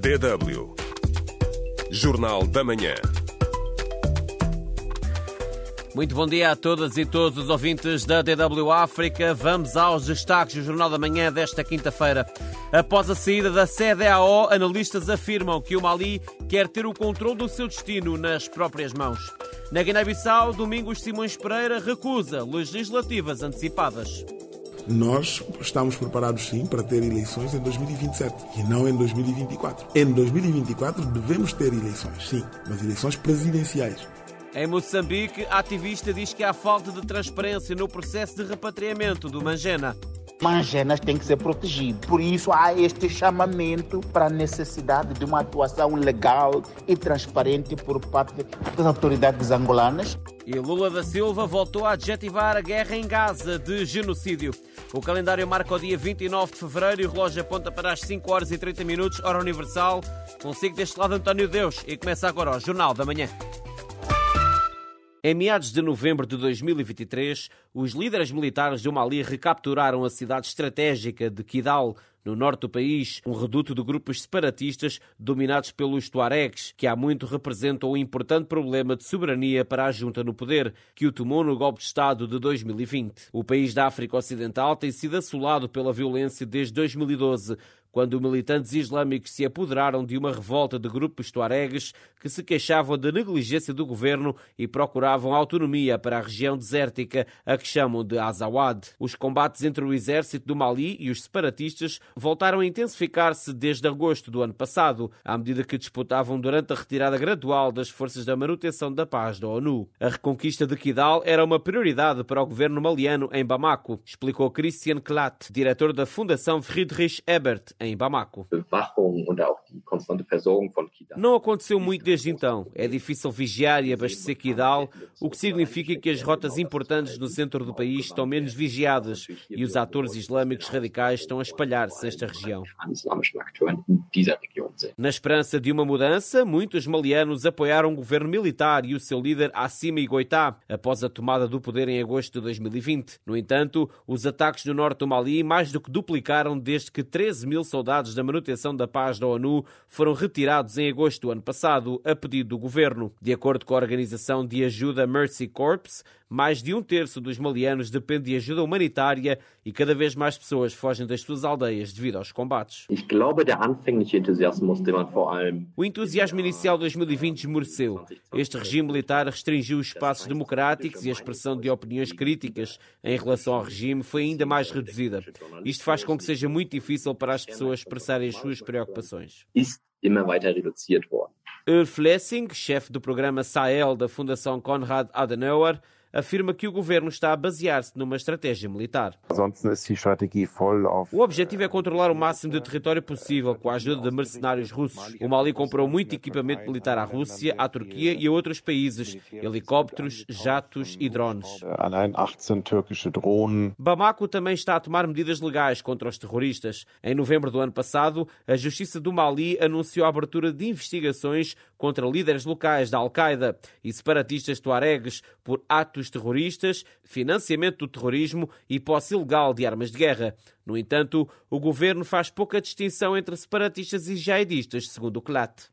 DW. Jornal da Manhã. Muito bom dia a todas e todos os ouvintes da DW África. Vamos aos destaques do Jornal da Manhã desta quinta-feira. Após a saída da CDAO, analistas afirmam que o Mali quer ter o controle do seu destino nas próprias mãos. Na Guiné-Bissau, Domingos Simões Pereira recusa legislativas antecipadas. Nós estamos preparados sim para ter eleições em 2027 e não em 2024. Em 2024 devemos ter eleições, sim, mas eleições presidenciais. Em Moçambique, a ativista diz que há falta de transparência no processo de repatriamento do Mangena. Mangenas têm que ser protegidos. Por isso há este chamamento para a necessidade de uma atuação legal e transparente por parte das autoridades angolanas. E Lula da Silva voltou a adjetivar a guerra em Gaza de genocídio. O calendário marca o dia 29 de fevereiro e o relógio aponta para as 5 horas e 30 minutos, hora universal. Consigo deste lado António Deus e começa agora o Jornal da Manhã. Em meados de novembro de 2023, os líderes militares do Mali recapturaram a cidade estratégica de Kidal, no norte do país, um reduto de grupos separatistas dominados pelos Tuaregs, que há muito representam um importante problema de soberania para a junta no poder, que o tomou no golpe de Estado de 2020. O país da África Ocidental tem sido assolado pela violência desde 2012, quando militantes islâmicos se apoderaram de uma revolta de grupos tuaregues que se queixavam da negligência do governo e procuravam autonomia para a região desértica, a que chamam de Azawad. Os combates entre o exército do Mali e os separatistas voltaram a intensificar-se desde agosto do ano passado, à medida que disputavam durante a retirada gradual das forças da manutenção da paz da ONU. A reconquista de Kidal era uma prioridade para o governo maliano em Bamako, explicou Christian Klatt, diretor da Fundação Friedrich Ebert, em Bamako. Não aconteceu muito desde então. É difícil vigiar e abastecer Kidal, o que significa que as rotas importantes no centro do país estão menos vigiadas e os atores islâmicos radicais estão a espalhar-se nesta região. Na esperança de uma mudança, muitos malianos apoiaram o governo militar e o seu líder Assimi Goitá após a tomada do poder em agosto de 2020. No entanto, os ataques no norte do Mali mais do que duplicaram desde que 13 mil soldados da manutenção da paz da ONU foram retirados em agosto do ano passado, a pedido do governo. De acordo com a organização de ajuda Mercy Corps, mais de um terço dos malianos depende de ajuda humanitária e cada vez mais pessoas fogem das suas aldeias devido aos combates. O entusiasmo inicial de 2020 esmoreceu. Este regime militar restringiu os espaços democráticos e a expressão de opiniões críticas em relação ao regime foi ainda mais reduzida. Isto faz com que seja muito difícil para as pessoas expressarem as suas preocupações. Ulf Lessing, chefe do programa Sahel da Fundação Konrad Adenauer, afirma que o governo está a basear-se numa estratégia militar. O objetivo é controlar o máximo de território possível com a ajuda de mercenários russos. O Mali comprou muito equipamento militar à Rússia, à Turquia e a outros países, helicópteros, jatos e drones. Bamako também está a tomar medidas legais contra os terroristas. Em novembro do ano passado, a Justiça do Mali anunciou a abertura de investigações contra líderes locais da Al-Qaeda e separatistas tuaregues por atos terroristas, financiamento do terrorismo e posse ilegal de armas de guerra. No entanto, o governo faz pouca distinção entre separatistas e jihadistas, segundo o CLAT.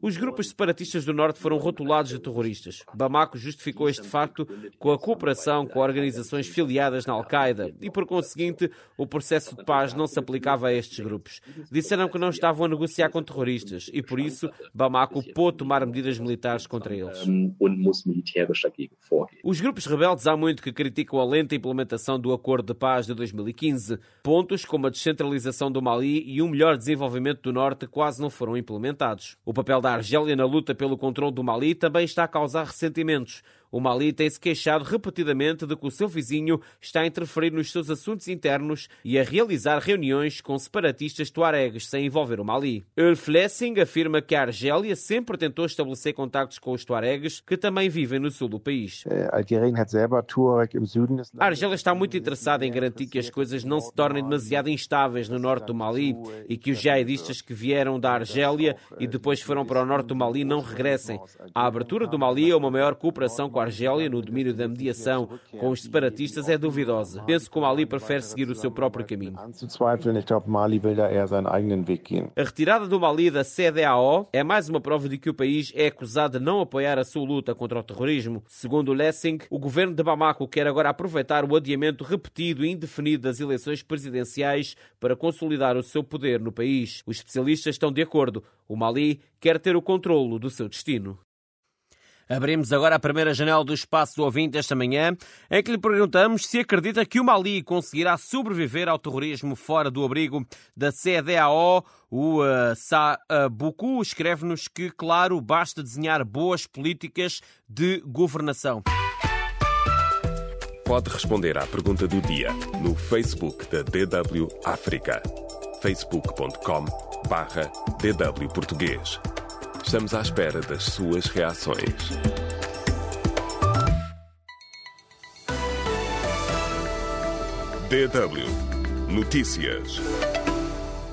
Os grupos separatistas do Norte foram rotulados de terroristas. Bamako justificou este facto com a cooperação com organizações filiadas na Al-Qaeda e, por conseguinte, o processo de paz não se aplicava a estes grupos. Disseram que não estavam a negociar com terroristas e, por isso, Bamako pôde tomar medidas militares contra eles. Os grupos rebeldes há muito que criticam a lenta implementação do acordo de Paz de 2015. Pontos como a descentralização do Mali e um melhor desenvolvimento do Norte quase não foram implementados. O papel da Argélia na luta pelo controle do Mali também está a causar ressentimentos. O Mali tem-se queixado repetidamente de que o seu vizinho está a interferir nos seus assuntos internos e a realizar reuniões com separatistas tuaregues sem envolver o Mali. Ulf Lessing afirma que a Argélia sempre tentou estabelecer contactos com os tuaregues que também vivem no sul do país. A Argélia está muito interessada em garantir que as coisas não se tornem demasiado instáveis no norte do Mali e que os jihadistas que vieram da Argélia e depois foram para o norte do Mali não regressem. A abertura do Mali é uma maior cooperação com a Argélia no domínio da mediação com os separatistas é duvidosa. Penso que o Mali prefere seguir o seu próprio caminho. A retirada do Mali da CDAO é mais uma prova de que o país é acusado de não apoiar a sua luta contra o terrorismo. Segundo Lessing, o governo de Bamako quer agora aproveitar o adiamento repetido e indefinido das eleições presidenciais para consolidar o seu poder no país. Os especialistas estão de acordo. O Mali quer ter o controlo do seu destino. Abrimos agora a primeira janela do espaço do ouvinte esta manhã, em que lhe perguntamos se acredita que o Mali conseguirá sobreviver ao terrorismo fora do abrigo da CDAO. O uh, Sabuku escreve-nos que, claro, basta desenhar boas políticas de governação. Pode responder à pergunta do dia no Facebook da DW África. facebook.com barra DW Português. Estamos à espera das suas reações. DW Notícias.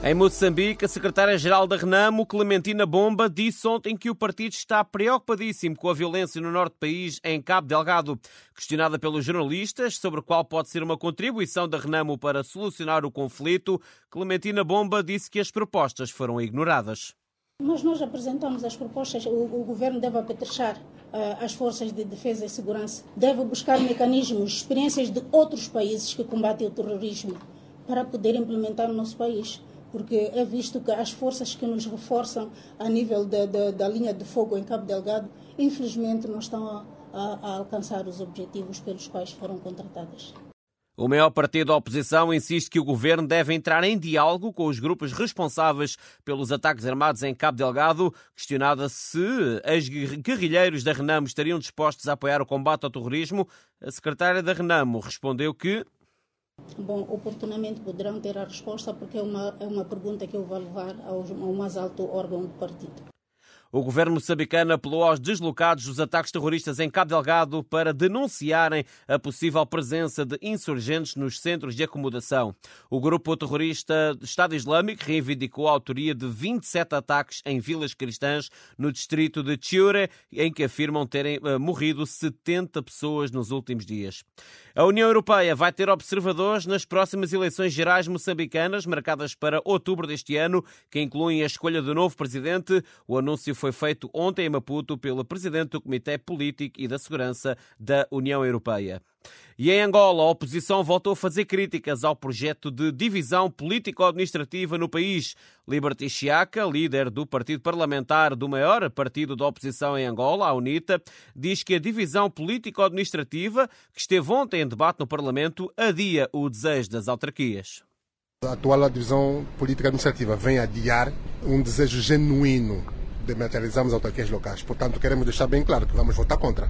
Em Moçambique, a secretária-geral da Renamo, Clementina Bomba, disse ontem que o partido está preocupadíssimo com a violência no norte do país, em Cabo Delgado. Questionada pelos jornalistas sobre qual pode ser uma contribuição da Renamo para solucionar o conflito, Clementina Bomba disse que as propostas foram ignoradas. Mas nós apresentamos as propostas, o, o governo deve apetrechar uh, as forças de defesa e segurança, deve buscar mecanismos, experiências de outros países que combatem o terrorismo para poder implementar no nosso país. Porque é visto que as forças que nos reforçam a nível da, da, da linha de fogo em Cabo Delgado, infelizmente, não estão a, a, a alcançar os objetivos pelos quais foram contratadas. O maior partido da oposição insiste que o governo deve entrar em diálogo com os grupos responsáveis pelos ataques armados em Cabo Delgado. Questionada se os guerrilheiros da Renamo estariam dispostos a apoiar o combate ao terrorismo, a secretária da Renamo respondeu que Bom, oportunamente poderão ter a resposta, porque é uma, é uma pergunta que eu vou levar ao, ao mais alto órgão do partido. O governo moçambicano apelou aos deslocados dos ataques terroristas em Cabo Delgado para denunciarem a possível presença de insurgentes nos centros de acomodação. O grupo terrorista Estado Islâmico reivindicou a autoria de 27 ataques em vilas cristãs no distrito de Chiure, em que afirmam terem uh, morrido 70 pessoas nos últimos dias. A União Europeia vai ter observadores nas próximas eleições gerais moçambicanas, marcadas para outubro deste ano, que incluem a escolha do novo presidente. O anúncio foi feito ontem em Maputo pelo presidente do Comitê Político e da Segurança da União Europeia. E em Angola, a oposição voltou a fazer críticas ao projeto de divisão político-administrativa no país. Liberty Chiaca, líder do partido parlamentar do maior partido da oposição em Angola, a UNITA, diz que a divisão político-administrativa, que esteve ontem em debate no Parlamento, adia o desejo das autarquias. A atual divisão política administrativa vem adiar um desejo genuíno de materializarmos autarquias locais. Portanto, queremos deixar bem claro que vamos votar contra.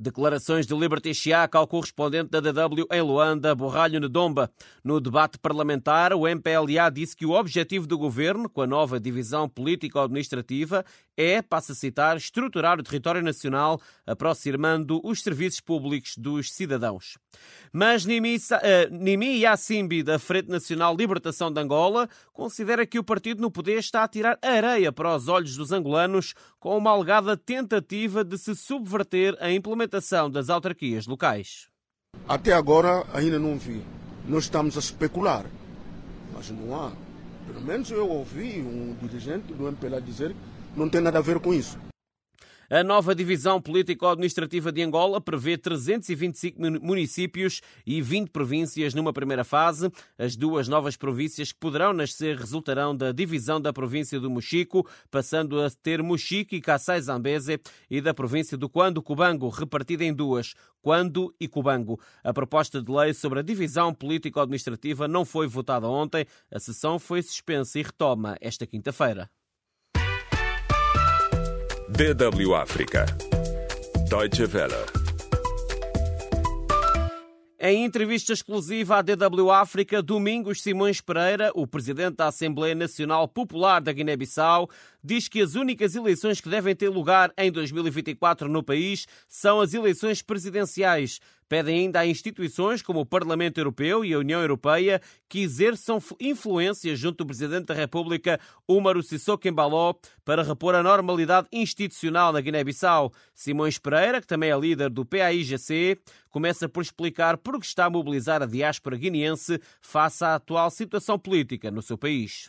Declarações de Liberty Chiaca ao correspondente da DW em Luanda, Borralho Nedomba. No debate parlamentar, o MPLA disse que o objetivo do governo, com a nova divisão político-administrativa, é, passa a citar, estruturar o território nacional, aproximando os serviços públicos dos cidadãos. Mas Nimi, uh, Nimi Yassimbi, da Frente Nacional Libertação de Angola, considera que o partido no poder está a tirar areia para os olhos dos angolanos com uma alegada tentativa de se subverter a implementação das autarquias locais. Até agora ainda não vi. Nós estamos a especular, mas não há. Pelo menos eu ouvi um dirigente do MPLA dizer que não tem nada a ver com isso. A nova divisão político-administrativa de Angola prevê 325 municípios e 20 províncias numa primeira fase. As duas novas províncias que poderão nascer resultarão da divisão da província do Mochico, passando a ter Mochico e Kassai Zambeze, e da província do Quando Cubango, repartida em duas, Quando e Cubango. A proposta de lei sobre a divisão político-administrativa não foi votada ontem. A sessão foi suspensa e retoma esta quinta-feira. DW África. Deutsche Welle. Em entrevista exclusiva à DW África, Domingos Simões Pereira, o presidente da Assembleia Nacional Popular da Guiné-Bissau, diz que as únicas eleições que devem ter lugar em 2024 no país são as eleições presidenciais. Pedem ainda a instituições como o Parlamento Europeu e a União Europeia que exerçam influência junto do Presidente da República, Umaru Sissoko Embaló, para repor a normalidade institucional na Guiné-Bissau. Simões Pereira, que também é líder do PAIGC, começa por explicar por que está a mobilizar a diáspora guineense face à atual situação política no seu país.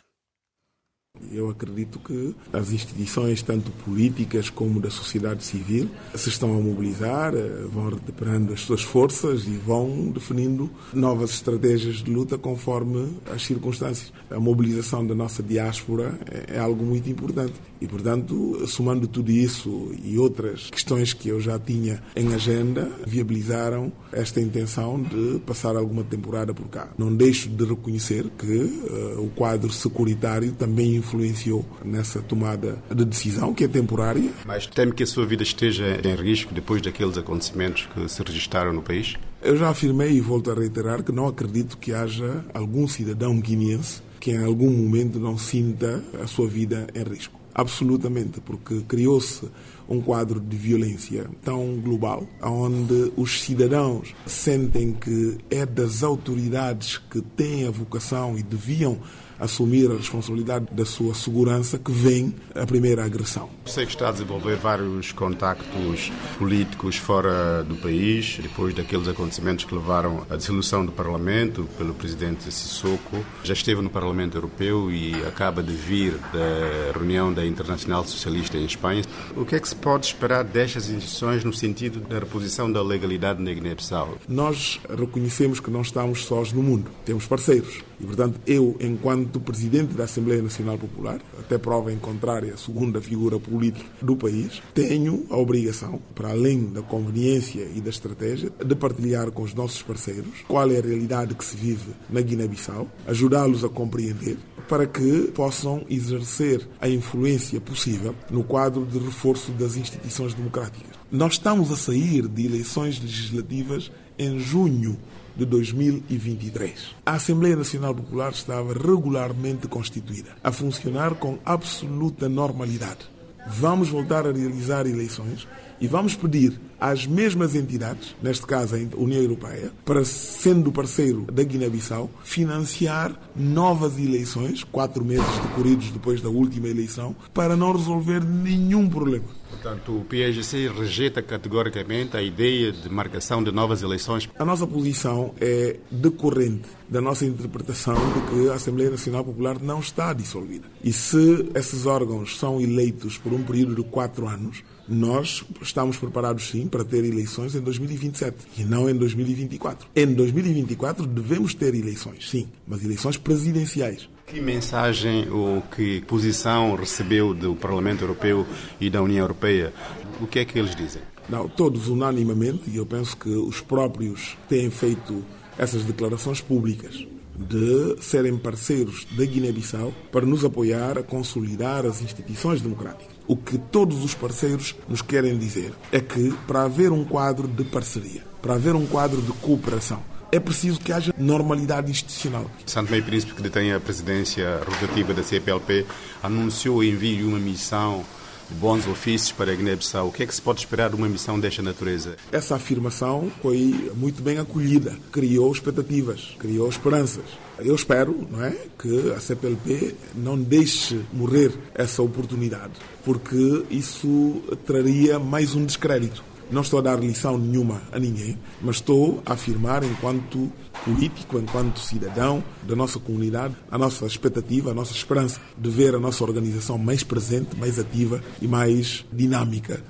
Eu acredito que as instituições, tanto políticas como da sociedade civil, se estão a mobilizar, eh, vão recuperando as suas forças e vão definindo novas estratégias de luta conforme as circunstâncias. A mobilização da nossa diáspora é, é algo muito importante e, portanto, somando tudo isso e outras questões que eu já tinha em agenda, viabilizaram esta intenção de passar alguma temporada por cá. Não deixo de reconhecer que uh, o quadro securitário também influenciou nessa tomada de decisão, que é temporária. Mas teme que a sua vida esteja em risco depois daqueles acontecimentos que se registraram no país? Eu já afirmei e volto a reiterar que não acredito que haja algum cidadão guineense que em algum momento não sinta a sua vida em risco. Absolutamente, porque criou-se um quadro de violência tão global, onde os cidadãos sentem que é das autoridades que têm a vocação e deviam assumir a responsabilidade da sua segurança que vem a primeira agressão. Sei que está a desenvolver vários contactos políticos fora do país, depois daqueles acontecimentos que levaram à dissolução do Parlamento pelo presidente Sissoko. Já esteve no Parlamento Europeu e acaba de vir da reunião da Internacional Socialista em Espanha. O que é que se pode esperar destas instituições no sentido da reposição da legalidade na Guiné-Bissau? Nós reconhecemos que não estamos sós no mundo, temos parceiros. E, portanto, eu, enquanto presidente da Assembleia Nacional Popular, até prova em contrária, segunda figura política do país, tenho a obrigação, para além da conveniência e da estratégia, de partilhar com os nossos parceiros qual é a realidade que se vive na Guiné-Bissau, ajudá-los a compreender para que possam exercer a influência possível no quadro de reforço das instituições democráticas. Nós estamos a sair de eleições legislativas em junho de 2023. A Assembleia Nacional Popular estava regularmente constituída, a funcionar com absoluta normalidade. Vamos voltar a realizar eleições e vamos pedir às mesmas entidades, neste caso a União Europeia, para, sendo parceiro da Guiné-Bissau, financiar novas eleições, quatro meses decorridos depois da última eleição, para não resolver nenhum problema. Portanto, o PSGC rejeita categoricamente a ideia de marcação de novas eleições. A nossa posição é decorrente da nossa interpretação de que a Assembleia Nacional Popular não está dissolvida. E se esses órgãos são eleitos por um período de quatro anos, nós estamos preparados sim para ter eleições em 2027 e não em 2024. Em 2024 devemos ter eleições, sim, mas eleições presidenciais. Que mensagem ou que posição recebeu do Parlamento Europeu e da União Europeia? O que é que eles dizem? Não, todos unanimamente, e eu penso que os próprios têm feito essas declarações públicas de serem parceiros da Guiné-Bissau para nos apoiar a consolidar as instituições democráticas. O que todos os parceiros nos querem dizer é que, para haver um quadro de parceria, para haver um quadro de cooperação, é preciso que haja normalidade institucional. Santo Meio Príncipe, que detém a presidência rotativa da CPLP, anunciou o envio de uma missão bons ofícios para a Guiné-Bissau. O que é que se pode esperar de uma missão desta natureza? Essa afirmação foi muito bem acolhida, criou expectativas, criou esperanças. Eu espero não é, que a CPLP não deixe morrer essa oportunidade, porque isso traria mais um descrédito. Não estou a dar lição nenhuma a ninguém, mas estou a afirmar, enquanto político, enquanto cidadão da nossa comunidade, a nossa expectativa, a nossa esperança de ver a nossa organização mais presente, mais ativa e mais dinâmica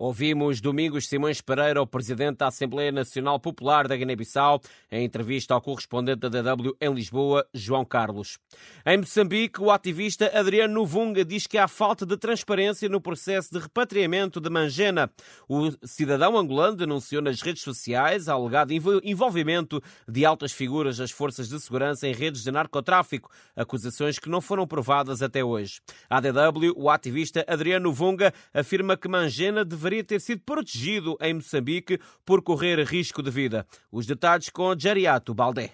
Ouvimos Domingos Simões Pereira, o presidente da Assembleia Nacional Popular da Guiné-Bissau, em entrevista ao correspondente da DW em Lisboa, João Carlos. Em Moçambique, o ativista Adriano Novunga diz que há falta de transparência no processo de repatriamento de Mangena. O cidadão angolano denunciou nas redes sociais alegado envolvimento de altas figuras das forças de segurança em redes de narcotráfico, acusações que não foram provadas até hoje. A DW, o ativista Adriano Novunga, afirma que Mangena deveria deveria ter sido protegido em Moçambique por correr risco de vida. Os detalhes com Jariato Baldé.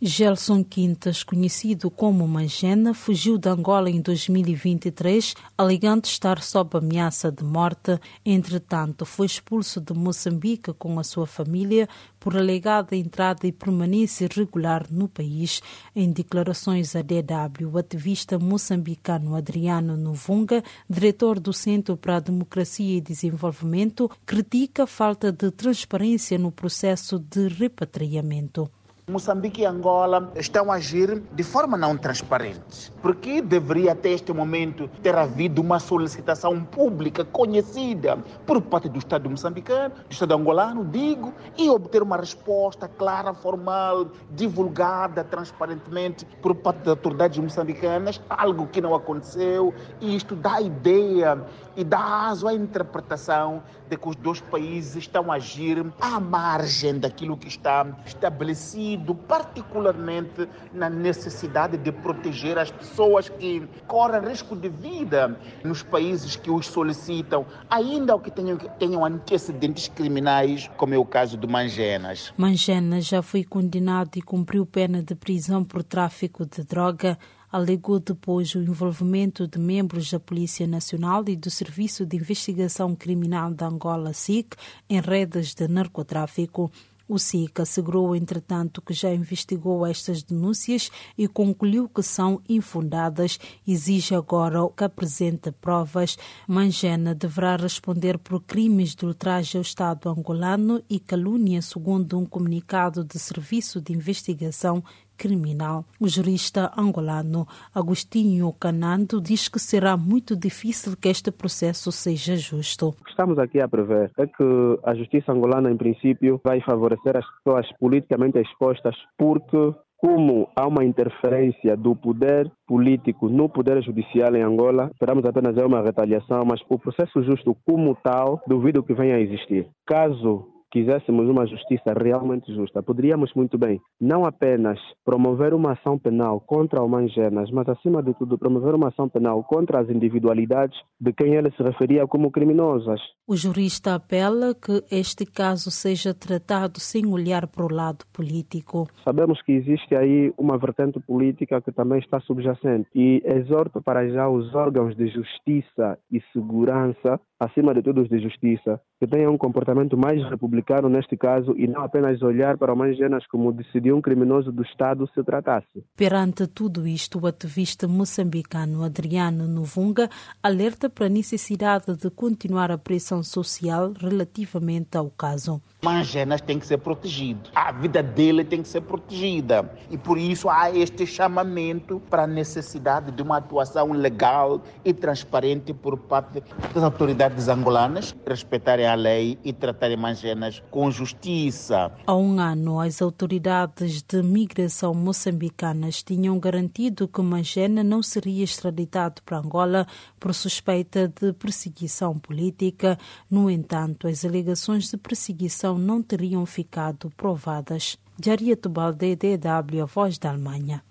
Gelson Quintas, conhecido como Mangena, fugiu de Angola em 2023, alegando estar sob ameaça de morte. Entretanto, foi expulso de Moçambique com a sua família por alegada entrada e permanência irregular no país. Em declarações à DW, o ativista moçambicano Adriano Novunga, diretor do Centro para a Democracia e Desenvolvimento, critica a falta de transparência no processo de repatriamento. Moçambique e Angola estão a agir de forma não transparente. Porque deveria até este momento ter havido uma solicitação pública conhecida por parte do Estado moçambicano, do Estado angolano, digo, e obter uma resposta clara, formal, divulgada transparentemente por parte das autoridades moçambicanas, algo que não aconteceu, e isto dá ideia e dá aso à interpretação de que os dois países estão a agir à margem daquilo que está estabelecido, particularmente na necessidade de proteger as pessoas que correm risco de vida nos países que os solicitam, ainda que tenham, tenham antecedentes criminais, como é o caso do Mangenas. Mangenas já foi condenado e cumpriu pena de prisão por tráfico de droga alegou depois o envolvimento de membros da Polícia Nacional e do Serviço de Investigação Criminal da Angola, SIC, em redes de narcotráfico. O SIC assegurou, entretanto, que já investigou estas denúncias e concluiu que são infundadas. Exige agora que apresente provas. Mangena deverá responder por crimes de ultraje ao Estado angolano e calúnia, segundo um comunicado de Serviço de Investigação criminal. O jurista angolano Agostinho Canando diz que será muito difícil que este processo seja justo. O que estamos aqui a prever é que a justiça angolana, em princípio, vai favorecer as pessoas politicamente expostas porque como há uma interferência do poder político no poder judicial em Angola, esperamos apenas é uma retaliação, mas o processo justo como tal, duvido que venha a existir. Caso quiséssemos uma justiça realmente justa, poderíamos muito bem não apenas promover uma ação penal contra o Mangenas, mas acima de tudo promover uma ação penal contra as individualidades de quem ele se referia como criminosas. O jurista apela que este caso seja tratado sem olhar para o lado político. Sabemos que existe aí uma vertente política que também está subjacente e exorto para já os órgãos de justiça e segurança, acima de tudo os de justiça, que tenham um comportamento mais republicano neste caso e não apenas olhar para o Mangenas como decidiu um criminoso do Estado se tratasse. Perante tudo isto, o ativista moçambicano Adriano Novunga alerta para a necessidade de continuar a pressão social relativamente ao caso. Mangenas tem que ser protegido. A vida dele tem que ser protegida. E por isso há este chamamento para a necessidade de uma atuação legal e transparente por parte das autoridades angolanas, respeitarem a lei e tratarem Mangenas com justiça. Há um ano, as autoridades de migração moçambicanas tinham garantido que Mangena não seria extraditado para Angola por suspeita de perseguição política. No entanto, as alegações de perseguição não teriam ficado provadas. Jaria Tubalde, DW, a voz da Alemanha.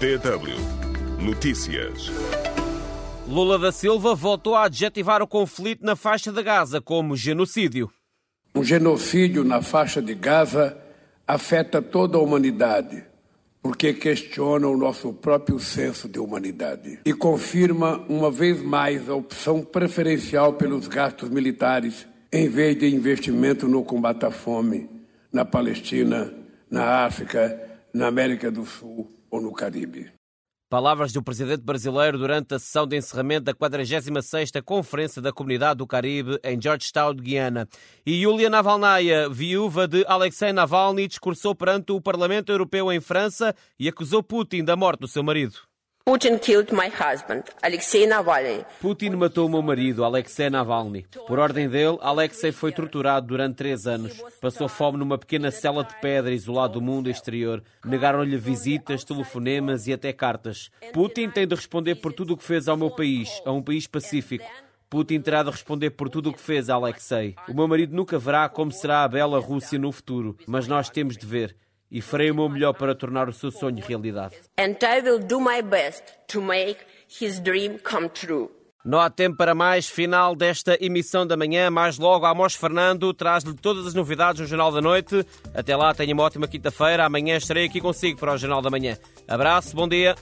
DW Notícias. Lula da Silva voltou a adjetivar o conflito na faixa de Gaza como genocídio. Um genocídio na faixa de Gaza afeta toda a humanidade, porque questiona o nosso próprio senso de humanidade e confirma uma vez mais a opção preferencial pelos gastos militares em vez de investimento no combate à fome na Palestina, na África, na América do Sul ou no Caribe. Palavras do presidente brasileiro durante a sessão de encerramento da 46ª Conferência da Comunidade do Caribe em Georgetown, Guiana. E Yulia Navalnaya, viúva de Alexei Navalny, discursou perante o Parlamento Europeu em França e acusou Putin da morte do seu marido. Putin killed my husband, Alexei Navalny. Putin matou meu marido, Alexei Navalny. Por ordem dele, Alexei foi torturado durante três anos. Passou fome numa pequena cela de pedra isolado do mundo exterior. Negaram-lhe visitas, telefonemas e até cartas. Putin tem de responder por tudo o que fez ao meu país, a um país pacífico. Putin terá de responder por tudo o que fez a Alexei. O meu marido nunca verá como será a bela Rússia no futuro, mas nós temos de ver e farei o meu melhor para tornar o seu sonho realidade. Não há tempo para mais. Final desta emissão da manhã. Mais logo, Amos Fernando traz-lhe todas as novidades no Jornal da Noite. Até lá, tenha uma ótima quinta-feira. Amanhã estarei aqui consigo para o Jornal da Manhã. Abraço, bom dia.